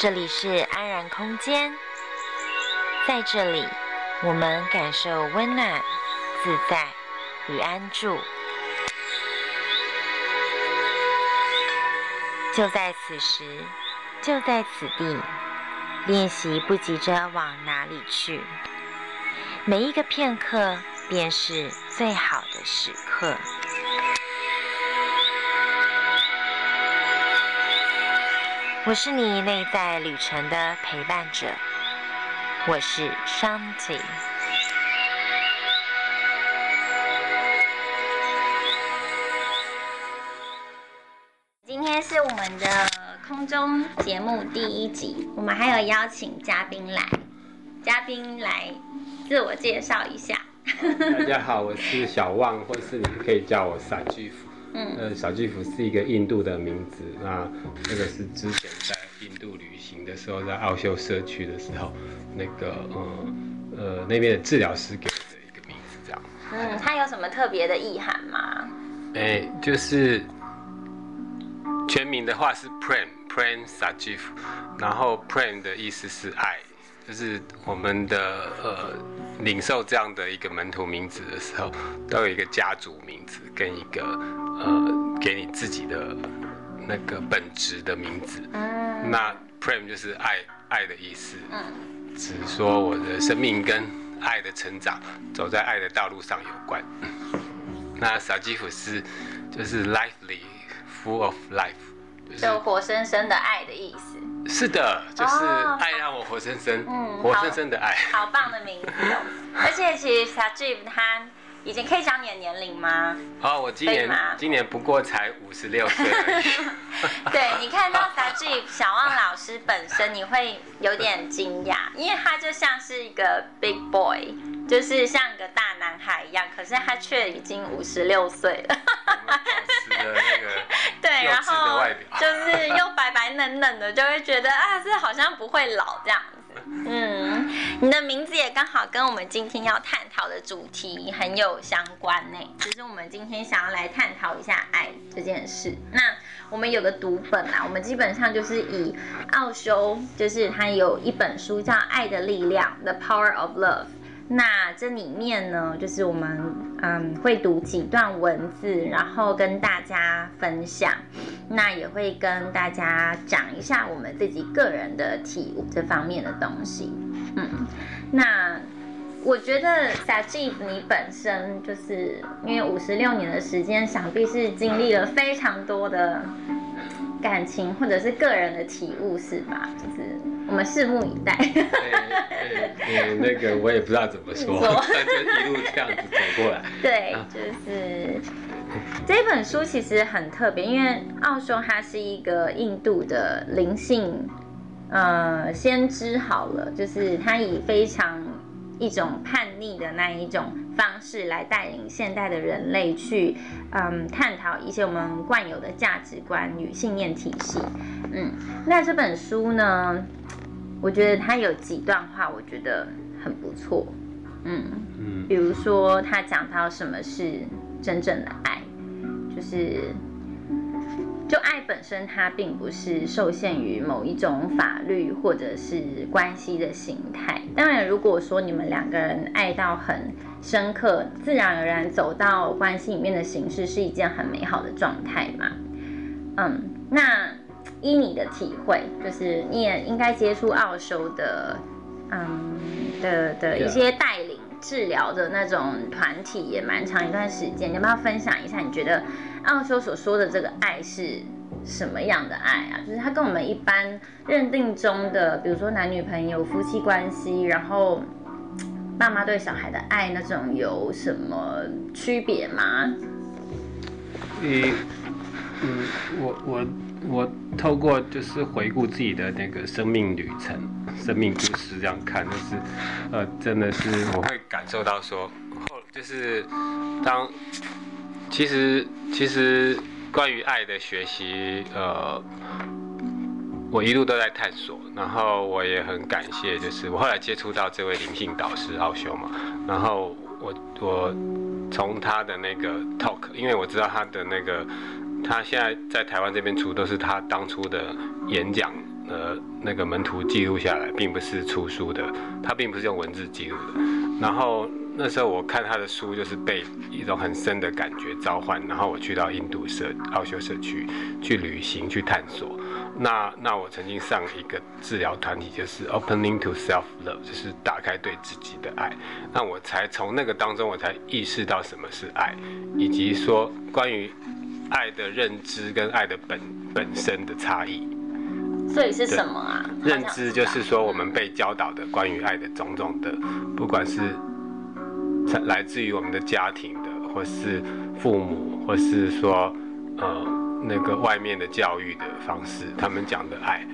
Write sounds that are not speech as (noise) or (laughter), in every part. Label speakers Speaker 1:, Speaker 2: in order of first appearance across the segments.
Speaker 1: 这里是安然空间，在这里，我们感受温暖、自在与安住。就在此时，就在此地，练习不急着往哪里去，每一个片刻便是最好的时刻。我是你内在旅程的陪伴者，我是 Shanti。今天是我们的空中节目第一集，我们还有邀请嘉宾来，嘉宾来自我介绍一下。
Speaker 2: 大家好，我是小旺，或是你可以叫我撒巨福。嗯，呃，小巨福是一个印度的名字，那那个是之前在印度旅行的时候，在奥修社区的时候，那个呃呃那边的治疗师给我的一个名字，这样。
Speaker 1: 嗯，它有什么特别的意涵吗？
Speaker 2: 哎、欸，就是全名的话是 Prem Prem Sajiv，然后 Prem 的意思是爱，就是我们的呃领受这样的一个门徒名字的时候，都有一个家族名字跟一个。呃，给你自己的那个本职的名字。嗯。那 Prem 就是爱爱的意思。嗯。只说我的生命跟爱的成长，走在爱的道路上有关。(laughs) 那 Sajiv 是就是 lively, full of life，
Speaker 1: 就是、就活生生的爱的意思。
Speaker 2: 是的，就是爱让我活生生，嗯，活生生的爱。
Speaker 1: 好，好棒的名字哦。(laughs) 而且其实 Sajib 他。已经可以讲你的年龄吗？
Speaker 2: 哦，我今年今年不过才五十六岁。(laughs)
Speaker 1: 对，你看到 Sajib 小旺老师本身，你会有点惊讶，因为他就像是一个 big boy，就是像一个大男孩一样，可是他却已经五十六岁了。
Speaker 2: 那个 (laughs)
Speaker 1: 对，然后就是又白白嫩嫩的，就会觉得啊，这好像不会老这样子。嗯，你的名字也刚好跟我们今天要探讨的主题很有相关呢。就是我们今天想要来探讨一下爱这件事。那我们有个读本啊，我们基本上就是以奥修，就是他有一本书叫《爱的力量》（The Power of Love）。那这里面呢，就是我们嗯会读几段文字，然后跟大家分享。那也会跟大家讲一下我们自己个人的体悟这方面的东西。嗯，那我觉得 s a j i 你本身就是因为五十六年的时间，想必是经历了非常多的感情或者是个人的体悟，是吧？就是。我们拭目以待。
Speaker 2: 哎哎，那个我也不知道怎么说，(laughs) 但就一路这样子走过来。(laughs)
Speaker 1: 对，就是这本书其实很特别，因为奥修他是一个印度的灵性呃先知，好了，就是他以非常一种叛逆的那一种方式来带领现代的人类去嗯探讨一些我们惯有的价值观与信念体系。嗯，那这本书呢？我觉得他有几段话，我觉得很不错，嗯嗯，比如说他讲到什么是真正的爱，就是就爱本身，它并不是受限于某一种法律或者是关系的形态。当然，如果说你们两个人爱到很深刻，自然而然走到关系里面的形式是一件很美好的状态嘛，嗯，那。依你的体会，就是你也应该接触奥修的，嗯的的一些带领治疗的那种团体也蛮长一段时间，你要不要分享一下？你觉得奥修所说的这个爱是什么样的爱啊？就是他跟我们一般认定中的，比如说男女朋友、夫妻关系，然后爸妈对小孩的爱那种有什么区别吗？
Speaker 2: 你嗯，我我。我透过就是回顾自己的那个生命旅程、(laughs) 生命故事这样看，就是，呃，真的是我会感受到说，后就是当其实其实关于爱的学习，呃，我一路都在探索，然后我也很感谢，就是我后来接触到这位灵性导师奥修嘛，然后我我从他的那个 talk，因为我知道他的那个。他现在在台湾这边出都是他当初的演讲呃那个门徒记录下来，并不是出书的，他并不是用文字记录的。然后那时候我看他的书，就是被一种很深的感觉召唤，然后我去到印度社奥修社区去旅行去探索。那那我曾经上一个治疗团体，就是 Opening to Self Love，就是打开对自己的爱。那我才从那个当中，我才意识到什么是爱，以及说关于爱的认知跟爱的本本身的差异。
Speaker 1: 所以是什么啊？
Speaker 2: 认知就是说我们被教导的关于爱的种种的，不管是来自于我们的家庭的，或是父母，或是说呃。那个外面的教育的方式，他们讲的爱，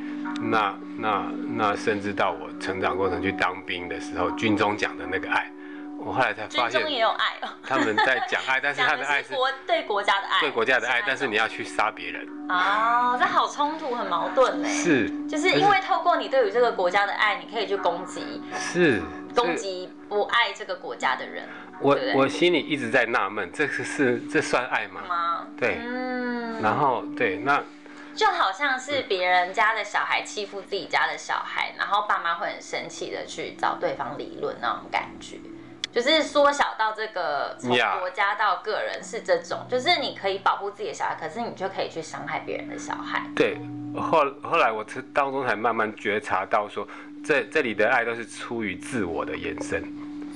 Speaker 2: 那那那甚至到我成长过程去当兵的时候，军中讲的那个爱，我后来才发现，
Speaker 1: 也有爱哦。
Speaker 2: 他们在讲爱，(laughs) 但是他的爱是
Speaker 1: 国对国家的爱，
Speaker 2: 对国家的爱，但是你要去杀别人。
Speaker 1: 哦，这好冲突，很矛盾呢。
Speaker 2: 是，
Speaker 1: 就是因为透过你对于这个国家的爱，你可以去攻击，
Speaker 2: 是
Speaker 1: 攻击不爱这个国家的人。
Speaker 2: 我我心里一直在纳闷，这是是这算爱吗？
Speaker 1: 吗？
Speaker 2: 对，嗯，然后对，那
Speaker 1: 就好像是别人家的小孩欺负自己家的小孩，然后爸妈会很生气的去找对方理论那种感觉，就是缩小到这个从国家到个人是这种就是你可以保护自己的小孩，可是你就可以去伤害别人的小孩。
Speaker 2: 对，后后来我当中才慢慢觉察到说，这这里的爱都是出于自我的延伸。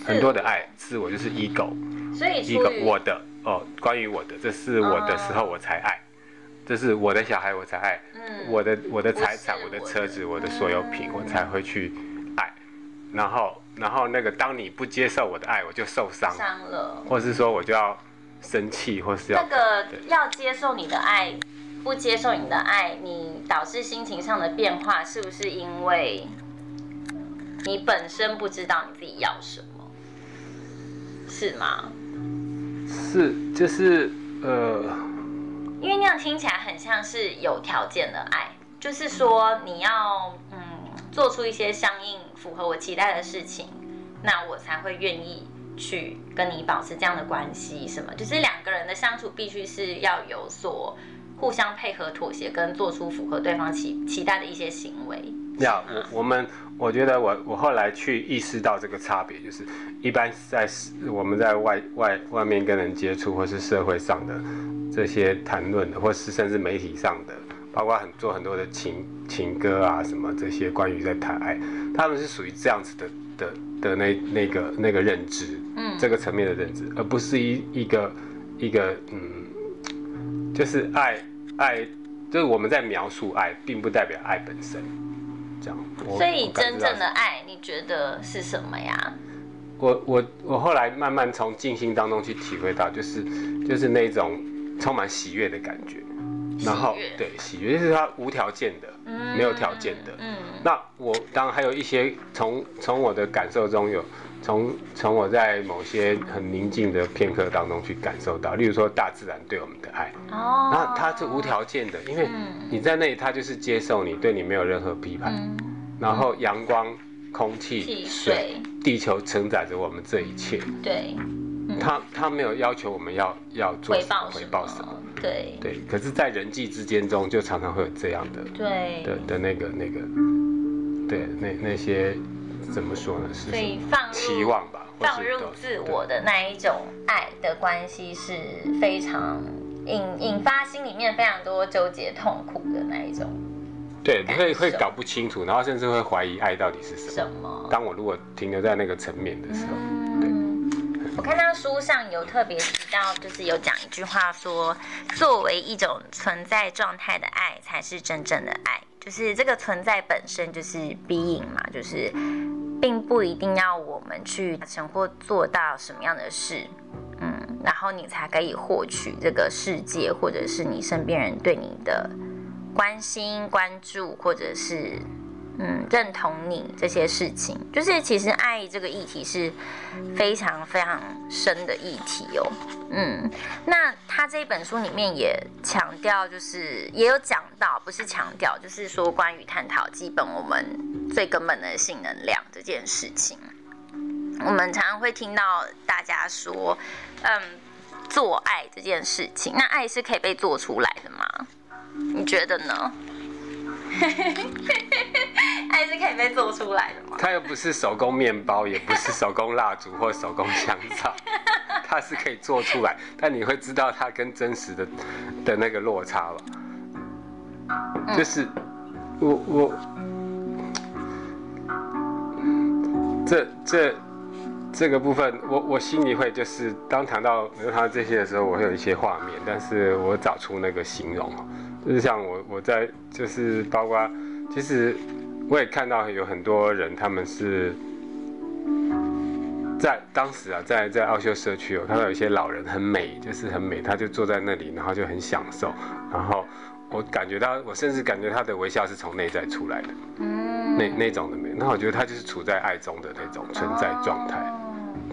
Speaker 2: 很多的爱，自我就是 ego，
Speaker 1: 所以
Speaker 2: ego 我的哦，关于我的，这是我的时候我才爱，这是我的小孩我才爱，嗯，我的我的财产，我的。车子，我的所有品，我才会去爱，然后然后那个当你不接受我的爱，我就受伤，
Speaker 1: 伤了，
Speaker 2: 或是说我就要生气，或是要
Speaker 1: 那个要接受你的爱，不接受你的爱，你导致心情上的变化，是不是因为你本身不知道你自己要什么？是吗？
Speaker 2: 是，就是呃，
Speaker 1: 因为那样听起来很像是有条件的爱，就是说你要嗯做出一些相应符合我期待的事情，那我才会愿意去跟你保持这样的关系。什么？就是两个人的相处必须是要有所互相配合、妥协，跟做出符合对方期期待的一些行为。
Speaker 2: 要我我们，我觉得我我后来去意识到这个差别，就是一般在我们在外外外面跟人接触，或是社会上的这些谈论的，或是甚至媒体上的，包括很做很多的情情歌啊什么这些关于在谈爱，他们是属于这样子的的的那那个那个认知，嗯，这个层面的认知，而不是一一个一个嗯，就是爱爱，就是我们在描述爱，并不代表爱本身。
Speaker 1: 这样所以真正的爱，你觉得是什么呀？
Speaker 2: 我我我后来慢慢从静心当中去体会到，就是就是那种充满喜悦的感觉，然后对喜悦是它无条件的，嗯、没有条件的。嗯，那我当然还有一些从从我的感受中有从从我在某些很宁静的片刻当中去感受到，例如说大自然对我们的爱，哦，那它是无条件的，因为你在那里，它就是接受你，对你没有任何批判。嗯然后阳光、空气、水、地球承载着我们这一切。
Speaker 1: 对，
Speaker 2: 他他没有要求我们要要做
Speaker 1: 回报
Speaker 2: 回报什么。
Speaker 1: 对
Speaker 2: 对，可是，在人际之间中，就常常会有这样的
Speaker 1: 对
Speaker 2: 的的那个那个，对那那些怎么说呢？是
Speaker 1: 所以放
Speaker 2: 期望吧，
Speaker 1: 放入自我的那一种爱的关系是非常引引发心里面非常多纠结痛苦的那一种。
Speaker 2: 对，会会搞不清楚，然后甚至会怀疑爱到底是什么。
Speaker 1: 什么？
Speaker 2: 当我如果停留在那个层面的时候。
Speaker 1: 我看到书上有特别提到，就是有讲一句话说，作为一种存在状态的爱，才是真正的爱。就是这个存在本身就是 being 嘛，就是并不一定要我们去达成或做到什么样的事，嗯，然后你才可以获取这个世界，或者是你身边人对你的。关心、关注，或者是嗯认同你这些事情，就是其实爱这个议题是非常非常深的议题哦。嗯，那他这一本书里面也强调，就是也有讲到，不是强调，就是说关于探讨基本我们最根本的性能量这件事情。我们常常会听到大家说，嗯，做爱这件事情，那爱是可以被做出来的吗？你觉得呢？(laughs) 爱是可以被做出来的吗？
Speaker 2: 它又不是手工面包，也不是手工蜡烛或手工香皂，它是可以做出来，但你会知道它跟真实的的那个落差吧？嗯、就是我我这这这个部分，我我心里会就是当谈到谈到这些的时候，我会有一些画面，但是我找出那个形容，就是像我我在就是包括其实。我也看到有很多人，他们是在当时啊，在在奥秀社区，我看到有一些老人很美，就是很美，他就坐在那里，然后就很享受，然后我感觉到，我甚至感觉他的微笑是从内在出来的，嗯，那那种的美，那我觉得他就是处在爱中的那种存在状态，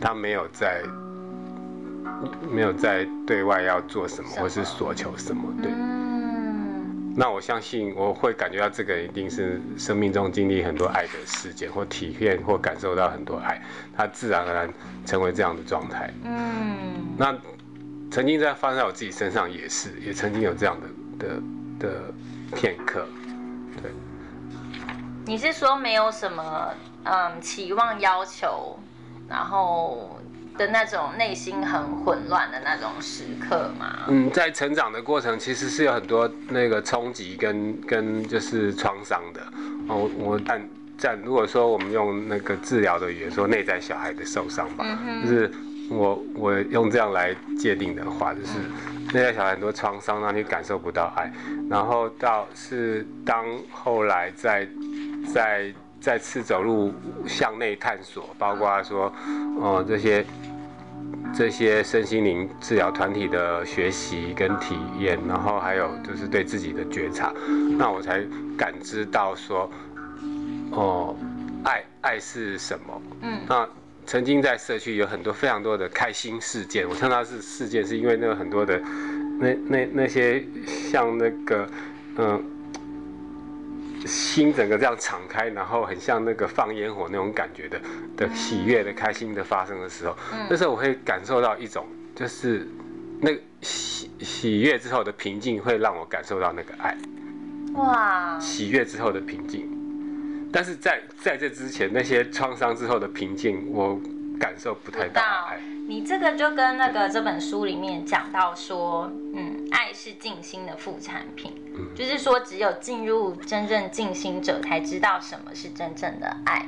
Speaker 2: 他没有在没有在对外要做什么，或是索求什么，对。那我相信我会感觉到这个一定是生命中经历很多爱的事件，或体验或感受到很多爱，他自然而然成为这样的状态。嗯，那曾经在发生在我自己身上也是，也曾经有这样的的的片刻。对，
Speaker 1: 你是说没有什么嗯期望要求，然后？的那种内心很混乱的那种时刻嘛，
Speaker 2: 嗯，在成长的过程其实是有很多那个冲击跟跟就是创伤的。哦，我但在如果说我们用那个治疗的语言说内在小孩的受伤吧，嗯、就是我我用这样来界定的话，就是内在小孩很多创伤让你感受不到爱，然后到是当后来在在再次走入向内探索，包括说哦、呃、这些。这些身心灵治疗团体的学习跟体验，然后还有就是对自己的觉察，那我才感知到说，哦，爱爱是什么？嗯，那曾经在社区有很多非常多的开心事件，我称它是事件，是因为那个很多的那那那些像那个嗯。心整个这样敞开，然后很像那个放烟火那种感觉的的喜悦的开心的发生的时候，嗯、那时候我会感受到一种就是那个喜喜悦之后的平静，会让我感受到那个爱。哇！喜悦之后的平静，但是在在这之前那些创伤之后的平静，我感受不太到爱。
Speaker 1: 你这个就跟那个这本书里面讲到说，嗯，爱是静心的副产品，嗯，就是说只有进入真正静心者才知道什么是真正的爱。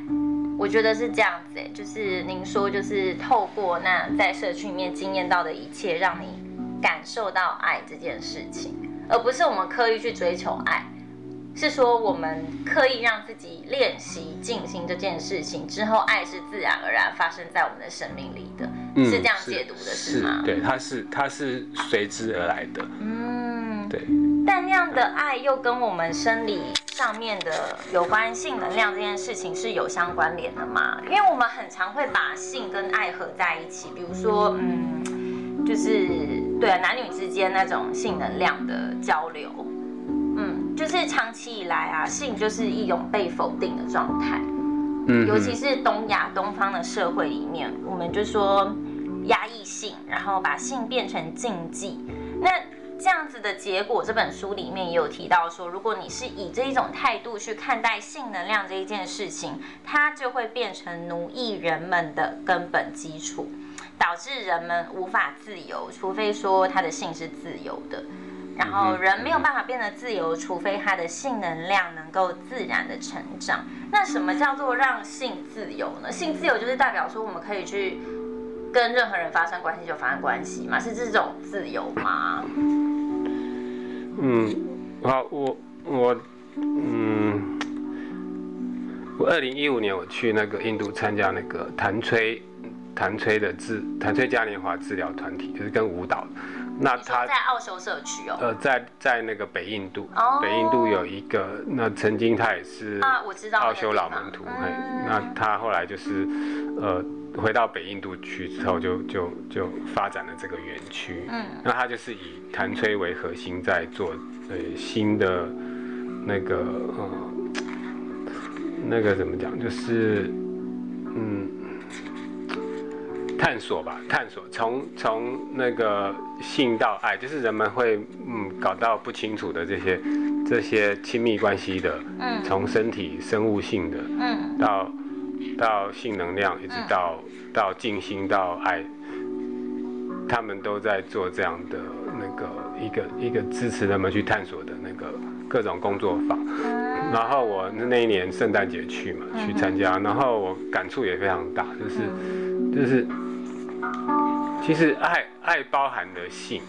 Speaker 1: 我觉得是这样子，哎，就是您说就是透过那在社区里面经验到的一切，让你感受到爱这件事情，而不是我们刻意去追求爱。是说我们刻意让自己练习静心这件事情之后，爱是自然而然发生在我们的生命里的，嗯、是这样解读的，是吗？
Speaker 2: 是，对，它是它是随之而来的。嗯，对。
Speaker 1: 但那样的爱又跟我们生理上面的有关性能量这件事情是有相关联的吗？因为我们很常会把性跟爱合在一起，比如说，嗯，就是对男女之间那种性能量的交流。嗯，就是长期以来啊，性就是一种被否定的状态。嗯，尤其是东亚东方的社会里面，我们就说压抑性，然后把性变成禁忌。那这样子的结果，这本书里面也有提到说，如果你是以这一种态度去看待性能量这一件事情，它就会变成奴役人们的根本基础，导致人们无法自由，除非说他的性是自由的。然后人没有办法变得自由，除非他的性能量能够自然的成长。那什么叫做让性自由呢？性自由就是代表说我们可以去跟任何人发生关系就发生关系嘛，是这种自由吗？
Speaker 2: 嗯，好，我我嗯，我二零一五年我去那个印度参加那个谭崔谭崔的治谭崔嘉年华治疗团体，就是跟舞蹈。那他
Speaker 1: 在奥修社区哦，
Speaker 2: 呃，在在那个北印度，oh. 北印度有一个，那曾经他也是啊，我知道奥修老门徒，嘿那他后来就是，呃，回到北印度去之后就，就就就发展了这个园区，嗯，那他就是以谭崔为核心在做，呃，新的那个，呃，那个怎么讲，就是，嗯。探索吧，探索从从那个性到爱，就是人们会嗯搞到不清楚的这些这些亲密关系的，嗯，从身体生物性的，嗯，到到性能量，一直到、嗯、到静心到爱，他们都在做这样的那个一个一个支持人们去探索的那个各种工作坊。然后我那一年圣诞节去嘛，去参加，然后我感触也非常大，就是就是。其实爱爱包含的性，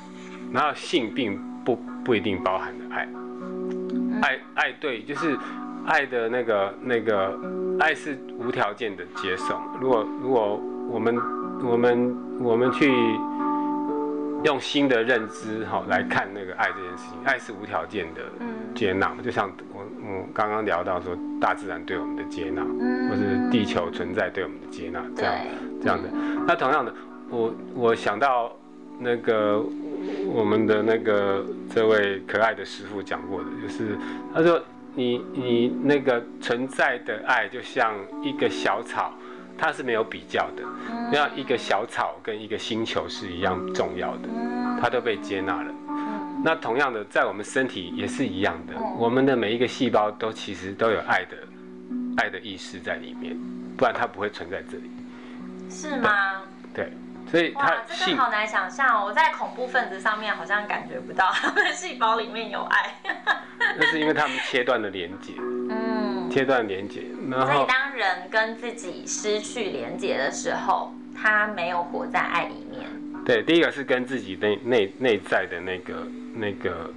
Speaker 2: 然后性并不不一定包含的爱，爱爱对，就是爱的那个那个爱是无条件的接受。如果如果我们我们我们去用新的认知哈来看那个爱这件事情，爱是无条件的接纳，就像我我刚刚聊到说大自然对我们的接纳，或是地球存在对我们的接纳，这样这样的。那同样的。我我想到那个我们的那个这位可爱的师傅讲过的，就是他说你你那个存在的爱就像一个小草，它是没有比较的，那一个小草跟一个星球是一样重要的，它都被接纳了。那同样的，在我们身体也是一样的，我们的每一个细胞都其实都有爱的爱的意识在里面，不然它不会存在这里。
Speaker 1: 是吗？
Speaker 2: 对。所以哇，
Speaker 1: 这个好难想象哦！我在恐怖分子上面好像感觉不到他们细胞里面有爱。(laughs)
Speaker 2: 那是因为他们切断了连接，嗯，切断连接。
Speaker 1: 所以当人跟自己失去连接的时候，他没有活在爱里面。
Speaker 2: 对，第一个是跟自己内内内在的那个那个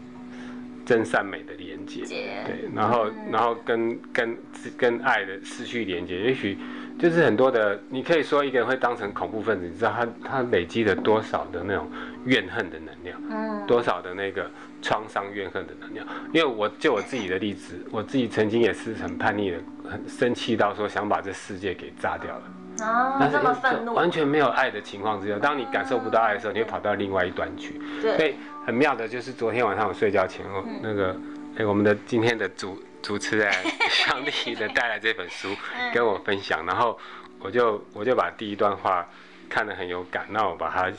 Speaker 2: 真善美的连接，对，然后、嗯、然后跟跟跟爱的失去连接，也许。就是很多的，你可以说一个人会当成恐怖分子，你知道他他累积了多少的那种怨恨的能量，嗯，多少的那个创伤怨恨的能量。因为我就我自己的例子，我自己曾经也是很叛逆的，很生气到说想把这世界给炸掉了。
Speaker 1: 啊，但是这么愤怒，
Speaker 2: 完全没有爱的情况之下，当你感受不到爱的时候，你会跑到另外一端去。对，所以很妙的就是昨天晚上我睡觉前后，那个哎，我们的今天的主。主持人 (laughs) 香丽的带来这本书跟我分享，然后我就我就把第一段话看得很有感，那我把它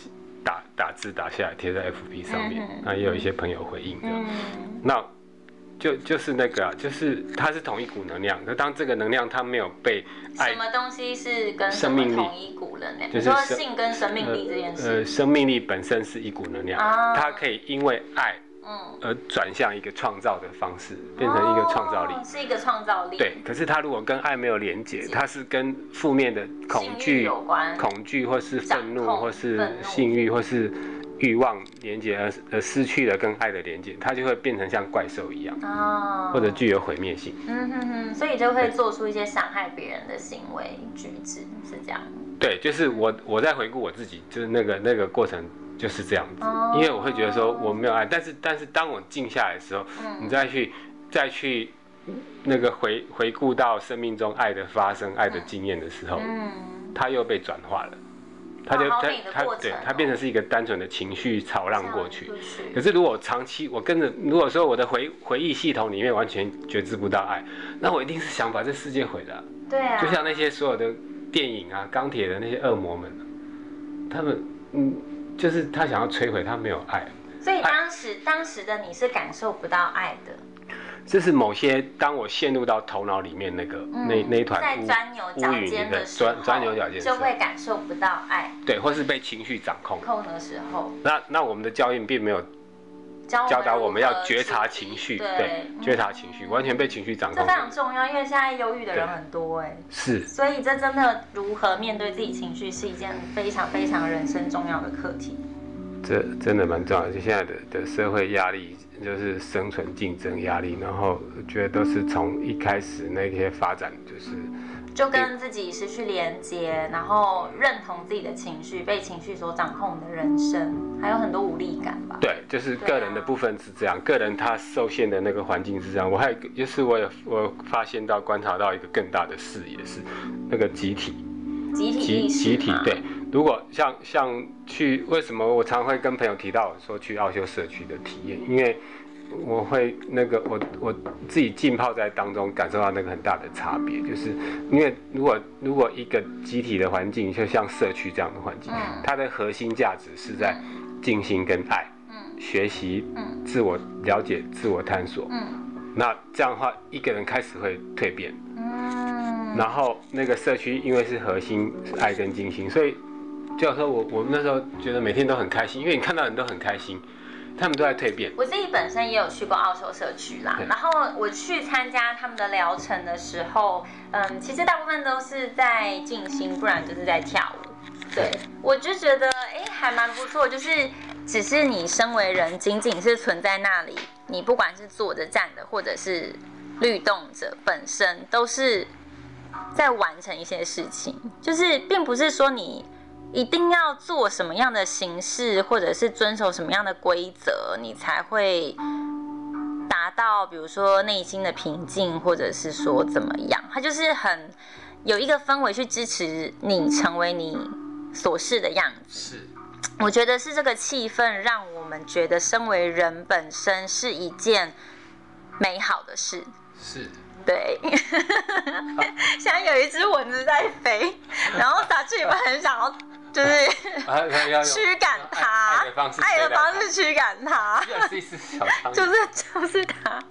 Speaker 2: 打打字打下来贴在 FB 上面，那也有一些朋友回应的，那就就是那个、啊，就是它是同一股能量，那当这个能量它没有被爱，
Speaker 1: 什么东西是跟生命力同一股能量？就是说性跟生命力这件事，
Speaker 2: 呃，生命力本身是一股能量，它可以因为爱。嗯，而转向一个创造的方式，变成一个创造力，
Speaker 1: 是一个创造力。
Speaker 2: 对，可是它如果跟爱没有连结，它是跟负面的恐惧有关，恐惧或是愤怒或是性欲或是欲望连结，而而失去了跟爱的连结，它就会变成像怪兽一样，哦，或者具有毁灭性。
Speaker 1: 嗯哼哼，所以就会做出一些伤害别人的行为举止，是这样。
Speaker 2: 对，就是我我在回顾我自己，就是那个那个过程。就是这样子，因为我会觉得说我没有爱，但是但是当我静下来的时候，你再去再去那个回回顾到生命中爱的发生、爱的经验的时候，它又被转化了，它就它它对它变成是一个单纯的情绪潮浪过去。可是如果长期我跟着，如果说我的回回忆系统里面完全觉知不到爱，那我一定是想把这世界毁了。
Speaker 1: 对啊，
Speaker 2: 就像那些所有的电影啊，钢铁的那些恶魔们，他们嗯。就是他想要摧毁，他没有爱，
Speaker 1: 所以当时当时的你是感受不到爱的。
Speaker 2: 这是某些当我陷入到头脑里面那个那那一团
Speaker 1: 在钻牛角尖的时候，钻牛角尖就会感受不到爱。
Speaker 2: 对，或是被情绪掌控
Speaker 1: 控的时候。
Speaker 2: 那那我们的教育并没有教导我们要觉察情绪，对，觉察情绪，完全被情绪掌控。
Speaker 1: 这非常重要，因为现在忧郁的人很多哎。
Speaker 2: 是。
Speaker 1: 所以这真的如何面对自己情绪是一件非常非常人生重要的课题。
Speaker 2: 这真的蛮重要，就现在的的社会压力，就是生存竞争压力，然后我觉得都是从一开始那些发展，就是
Speaker 1: 就跟自己失去连接，然后认同自己的情绪，被情绪所掌控的人生，还有很多。
Speaker 2: 对，就是个人的部分是这样，啊、个人他受限的那个环境是这样。我还有就是我有我发现到观察到一个更大的视野是那个集体，
Speaker 1: 集体
Speaker 2: 集体对。如果像像去，为什么我常会跟朋友提到说去奥修社区的体验？因为我会那个我我自己浸泡在当中，感受到那个很大的差别，就是因为如果如果一个集体的环境，就像社区这样的环境，嗯、它的核心价值是在静心跟爱，嗯、学习、嗯自我了解、自我探索，嗯、那这样的话，一个人开始会蜕变，嗯、然后那个社区因为是核心是爱跟精心，所以就说我我那时候觉得每天都很开心，因为你看到人都很开心。他们都在蜕变。
Speaker 1: 我自己本身也有去过澳洲社区啦，然后我去参加他们的疗程的时候，嗯，其实大部分都是在静心，不然就是在跳舞。对，我就觉得哎，还蛮不错。就是只是你身为人，仅仅是存在那里，你不管是坐着、站的，或者是律动者，本身都是在完成一些事情。就是并不是说你。一定要做什么样的形式，或者是遵守什么样的规则，你才会达到，比如说内心的平静，或者是说怎么样？它就是很有一个氛围去支持你成为你所是的样子。是，我觉得是这个气氛让我们觉得身为人本身是一件美好的事。
Speaker 2: 是，
Speaker 1: 对。(laughs) 现在有一只蚊子在飞，然后撒气，我很想要。就是 (laughs) 驱赶它，爱的方式驱赶它，(laughs) 就是就是它，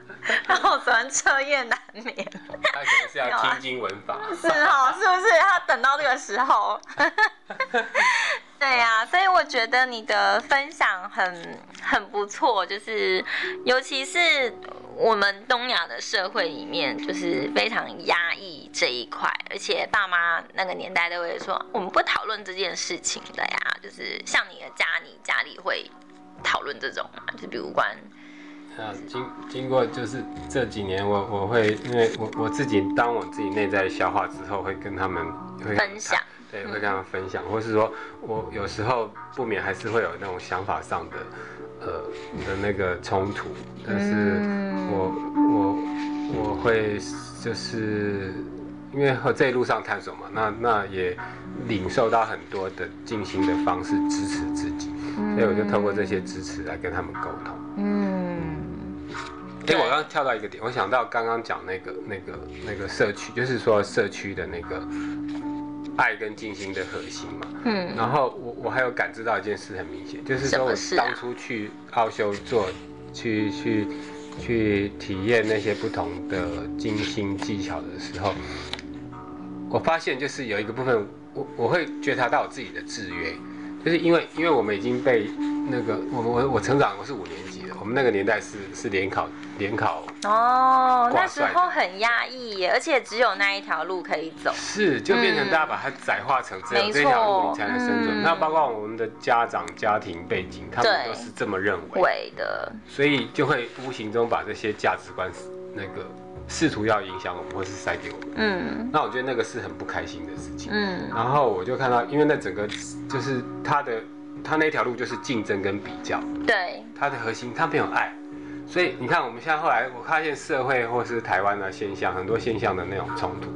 Speaker 1: 然后昨天彻夜难眠。
Speaker 2: 他可能是要听经文法，
Speaker 1: 是哦，是不是？他等到这个时候。对呀，所以我觉得你的分享很很不错，就是尤其是我们东亚的社会里面，就是非常压抑这一块，而且爸妈那个年代都会说，我们不讨论这件事情的呀。就是像你的家，你家里会讨论这种嘛？就比如关
Speaker 2: 啊，经经过就是这几年我，我我会因为我我自己当我自己内在消化之后，会跟他们会
Speaker 1: 分享。
Speaker 2: 对，会跟他们分享，或是说我有时候不免还是会有那种想法上的，呃的那个冲突，但是我我我会就是因为和这一路上探索嘛，那那也领受到很多的静心的方式支持自己，所以我就透过这些支持来跟他们沟通。嗯，哎，我刚刚跳到一个点，我想到刚刚讲那个那个那个社区，就是说社区的那个。爱跟静心的核心嘛，嗯，然后我我还有感知到一件事很明显，就是说我当初去奥修做，去去去体验那些不同的静心技巧的时候，我发现就是有一个部分，我我会觉察到我自己的制约，就是因为因为我们已经被那个我我我成长，我是五年级的，我们那个年代是是联考。联考
Speaker 1: 哦，那时候很压抑耶，而且只有那一条路可以走，
Speaker 2: 是就变成大家把它窄化成这样，这条路你才能生存。那包括我们的家长、家庭背景，他们都是这么认为的，所以就会无形中把这些价值观那个试图要影响我们，或是塞给我们。嗯，那我觉得那个是很不开心的事情。嗯，然后我就看到，因为那整个就是他的他那条路就是竞争跟比较，
Speaker 1: 对，
Speaker 2: 他的核心他没有爱。所以你看，我们现在后来我发现社会或是台湾的现象，很多现象的那种冲突、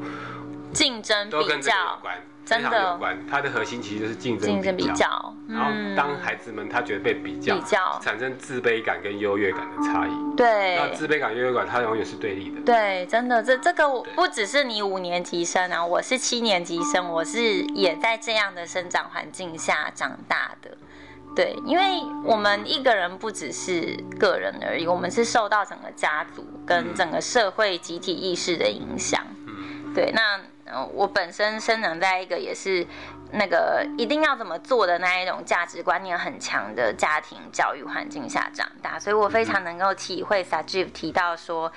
Speaker 1: 竞争、都跟这个有关，
Speaker 2: 真的有关。它的核心其实就是竞争竞争比较。然后当孩子们他觉得被比较，比较产生自卑感跟优越感的差异。
Speaker 1: 对。
Speaker 2: 那自卑感、优越感，它永远是对立的。
Speaker 1: 对，真的，这这个不只是你五年级生啊，我是七年级生，我是也在这样的生长环境下长大的。对，因为我们一个人不只是个人而已，我们是受到整个家族跟整个社会集体意识的影响。嗯对，那我本身生长在一个也是那个一定要怎么做的那一种价值观念很强的家庭教育环境下长大，所以我非常能够体会 Sajeev 提到说，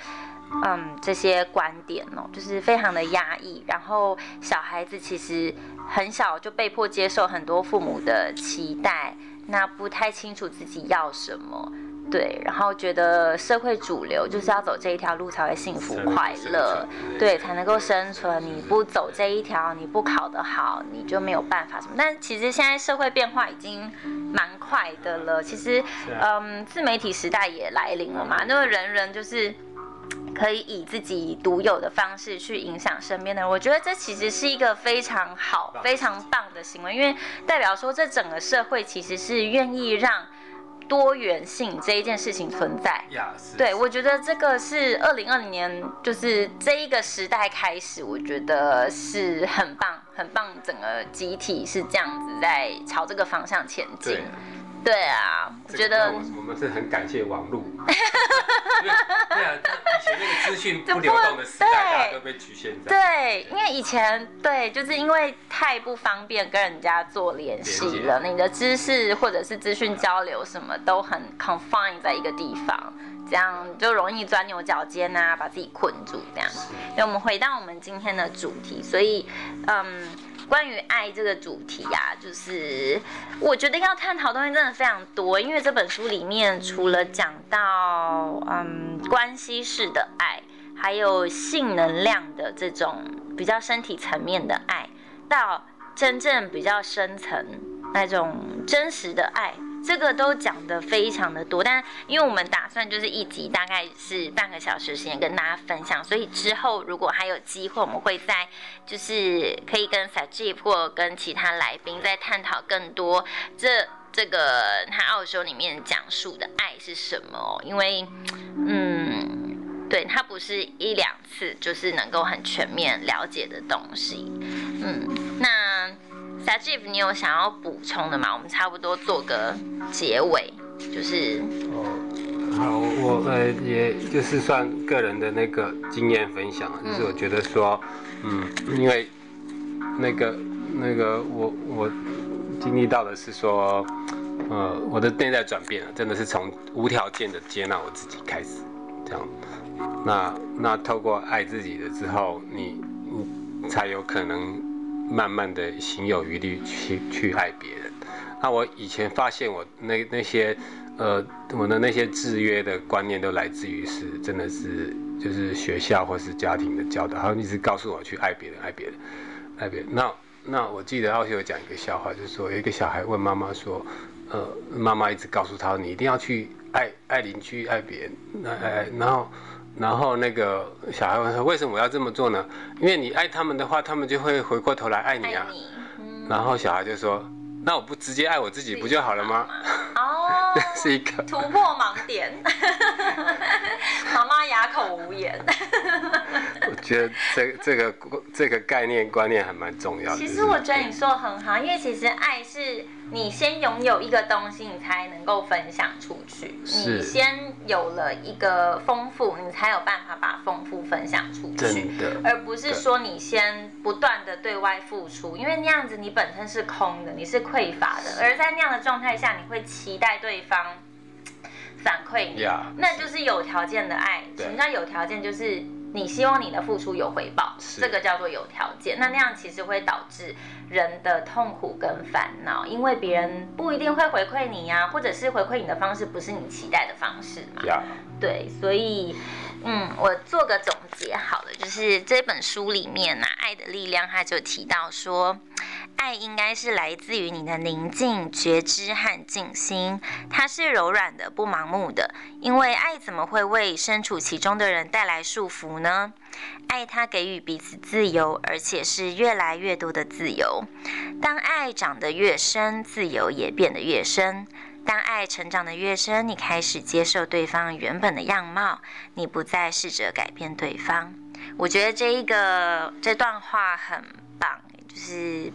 Speaker 1: 嗯，这些观点哦，就是非常的压抑，然后小孩子其实很小就被迫接受很多父母的期待。那不太清楚自己要什么，对，然后觉得社会主流就是要走这一条路才会幸福快乐，对，才能够生存。你不走这一条，你不考得好，你就没有办法什么。但其实现在社会变化已经蛮快的了，其实，嗯，自媒体时代也来临了嘛，那么人人就是。可以以自己独有的方式去影响身边的人，我觉得这其实是一个非常好、非常棒的行为，因为代表说这整个社会其实是愿意让多元性这一件事情存在。对，我觉得这个是二零二零年，就是这一个时代开始，我觉得是很棒，很棒，整个集体是这样子在朝这个方向前进。对啊，我觉得
Speaker 2: 我们是很感谢网络。(laughs) 对啊，流动的时代，大家都被局限在。
Speaker 1: 对，因为以前对，就是因为太不方便跟人家做联系了，你的知识或者是资讯交流什么都很 confined 在一个地方，这样就容易钻牛角尖啊，把自己困住这样。那我们回到我们今天的主题，所以嗯。关于爱这个主题啊，就是我觉得要探讨的东西真的非常多，因为这本书里面除了讲到嗯关系式的爱，还有性能量的这种比较身体层面的爱，到真正比较深层那种真实的爱。这个都讲的非常的多，但因为我们打算就是一集大概是半个小时时间跟大家分享，所以之后如果还有机会，我们会在就是可以跟 Sajib 或跟其他来宾再探讨更多这这个他奥修里面讲述的爱是什么，因为嗯，对，它不是一两次就是能够很全面了解的东西，嗯，那。Sajib，你有想要补充的吗？我们差不多做个结尾，就是
Speaker 2: 哦，好，我呃，也就是算个人的那个经验分享，就是我觉得说，嗯，因为那个那个我我经历到的是说，呃，我的内在转变了，真的是从无条件的接纳我自己开始，这样，那那透过爱自己了之后，你你才有可能。慢慢的心有余力去去爱别人。那我以前发现我那那些呃我的那些制约的观念都来自于是真的是就是学校或是家庭的教导，他们一直告诉我去爱别人爱别人爱别人。那那我记得奥修有讲一个笑话，就是说有一个小孩问妈妈说，呃妈妈一直告诉他你一定要去爱爱邻居爱别人，那哎然后。然后那个小孩问说：“为什么我要这么做呢？因为你爱他们的话，他们就会回过头来爱你啊。你”然后小孩就说：“那我不直接爱我自己不就好了吗？” (laughs) 哦，这是一个
Speaker 1: 突破盲点。(laughs) 妈妈哑口无言。
Speaker 2: 我觉得这这个这个概念观念还蛮重要的。
Speaker 1: 其实我觉得你说的很好，因为其实爱是。你先拥有一个东西，你才能够分享出去。你先有了一个丰富，你才有办法把丰富分享出去。而不是说你先不断的对外付出，因为那样子你本身是空的，你是匮乏的。而在那样的状态下，你会期待对方反馈你，那就是有条件的爱。什么叫有条件？就是。你希望你的付出有回报，这个叫做有条件。那那样其实会导致人的痛苦跟烦恼，因为别人不一定会回馈你呀，或者是回馈你的方式不是你期待的方式嘛。对，所以，嗯，我做个总结好了，就是这本书里面呢，《爱的力量》它就提到说。爱应该是来自于你的宁静、觉知和静心，它是柔软的、不盲目的。因为爱怎么会为身处其中的人带来束缚呢？爱它给予彼此自由，而且是越来越多的自由。当爱长得越深，自由也变得越深。当爱成长的越深，你开始接受对方原本的样貌，你不再试着改变对方。我觉得这一个这段话很棒，就是。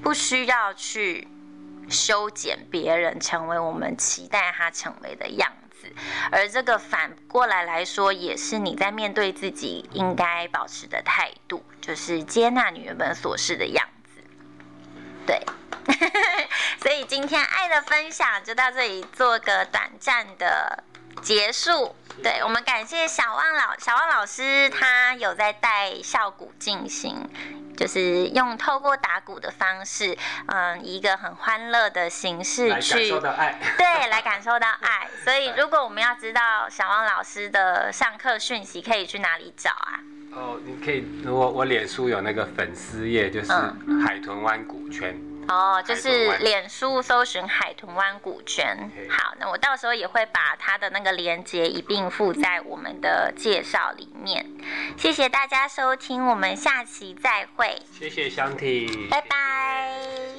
Speaker 1: 不需要去修剪别人成为我们期待他成为的样子，而这个反过来来说，也是你在面对自己应该保持的态度，就是接纳你原本所是的样子。对，今天爱的分享就到这里，做个短暂的结束。对，我们感谢小旺老小旺老师，他有在带效鼓进行。就是用透过打鼓的方式，嗯，一个很欢乐的形式去
Speaker 2: 感受到爱，
Speaker 1: 对，来感受到爱。所以，(laughs) 如果我们要知道小汪老师的上课讯息，可以去哪里找啊？
Speaker 2: 哦，你可以，我我脸书有那个粉丝页，就是海豚湾鼓圈。嗯
Speaker 1: 哦，就是脸书搜寻海豚湾股权。好，那我到时候也会把它的那个链接一并附在我们的介绍里面。谢谢大家收听，我们下期再会。
Speaker 2: 谢谢香缇，
Speaker 1: 拜拜。